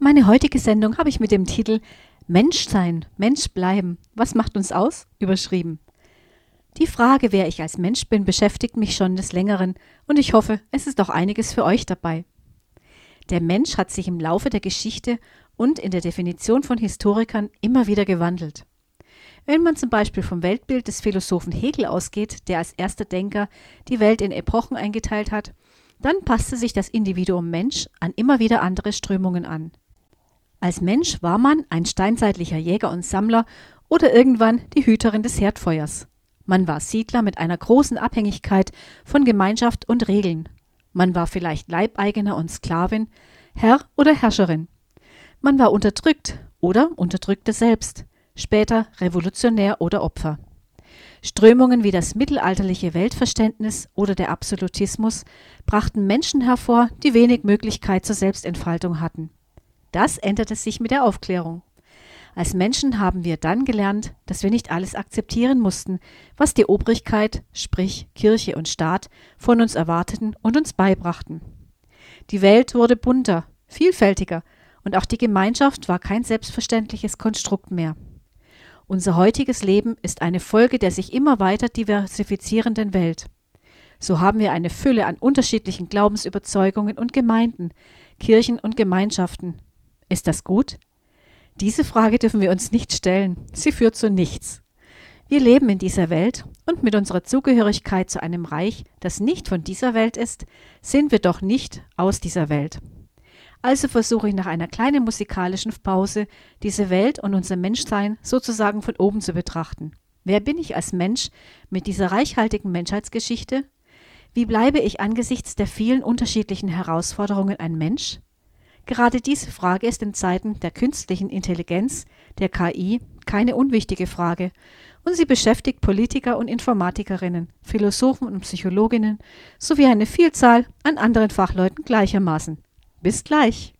Meine heutige Sendung habe ich mit dem Titel Mensch sein, Mensch bleiben. Was macht uns aus? überschrieben. Die Frage, wer ich als Mensch bin, beschäftigt mich schon des Längeren und ich hoffe, es ist auch einiges für euch dabei. Der Mensch hat sich im Laufe der Geschichte und in der Definition von Historikern immer wieder gewandelt. Wenn man zum Beispiel vom Weltbild des Philosophen Hegel ausgeht, der als erster Denker die Welt in Epochen eingeteilt hat, dann passte sich das Individuum Mensch an immer wieder andere Strömungen an. Als Mensch war man ein steinzeitlicher Jäger und Sammler oder irgendwann die Hüterin des Herdfeuers. Man war Siedler mit einer großen Abhängigkeit von Gemeinschaft und Regeln. Man war vielleicht Leibeigener und Sklavin, Herr oder Herrscherin. Man war unterdrückt oder unterdrückte selbst, später Revolutionär oder Opfer. Strömungen wie das mittelalterliche Weltverständnis oder der Absolutismus brachten Menschen hervor, die wenig Möglichkeit zur Selbstentfaltung hatten. Das änderte sich mit der Aufklärung. Als Menschen haben wir dann gelernt, dass wir nicht alles akzeptieren mussten, was die Obrigkeit, sprich Kirche und Staat, von uns erwarteten und uns beibrachten. Die Welt wurde bunter, vielfältiger, und auch die Gemeinschaft war kein selbstverständliches Konstrukt mehr. Unser heutiges Leben ist eine Folge der sich immer weiter diversifizierenden Welt. So haben wir eine Fülle an unterschiedlichen Glaubensüberzeugungen und Gemeinden, Kirchen und Gemeinschaften, ist das gut? Diese Frage dürfen wir uns nicht stellen. Sie führt zu nichts. Wir leben in dieser Welt und mit unserer Zugehörigkeit zu einem Reich, das nicht von dieser Welt ist, sind wir doch nicht aus dieser Welt. Also versuche ich nach einer kleinen musikalischen Pause, diese Welt und unser Menschsein sozusagen von oben zu betrachten. Wer bin ich als Mensch mit dieser reichhaltigen Menschheitsgeschichte? Wie bleibe ich angesichts der vielen unterschiedlichen Herausforderungen ein Mensch? Gerade diese Frage ist in Zeiten der künstlichen Intelligenz, der KI, keine unwichtige Frage und sie beschäftigt Politiker und Informatikerinnen, Philosophen und Psychologinnen sowie eine Vielzahl an anderen Fachleuten gleichermaßen. Bis gleich!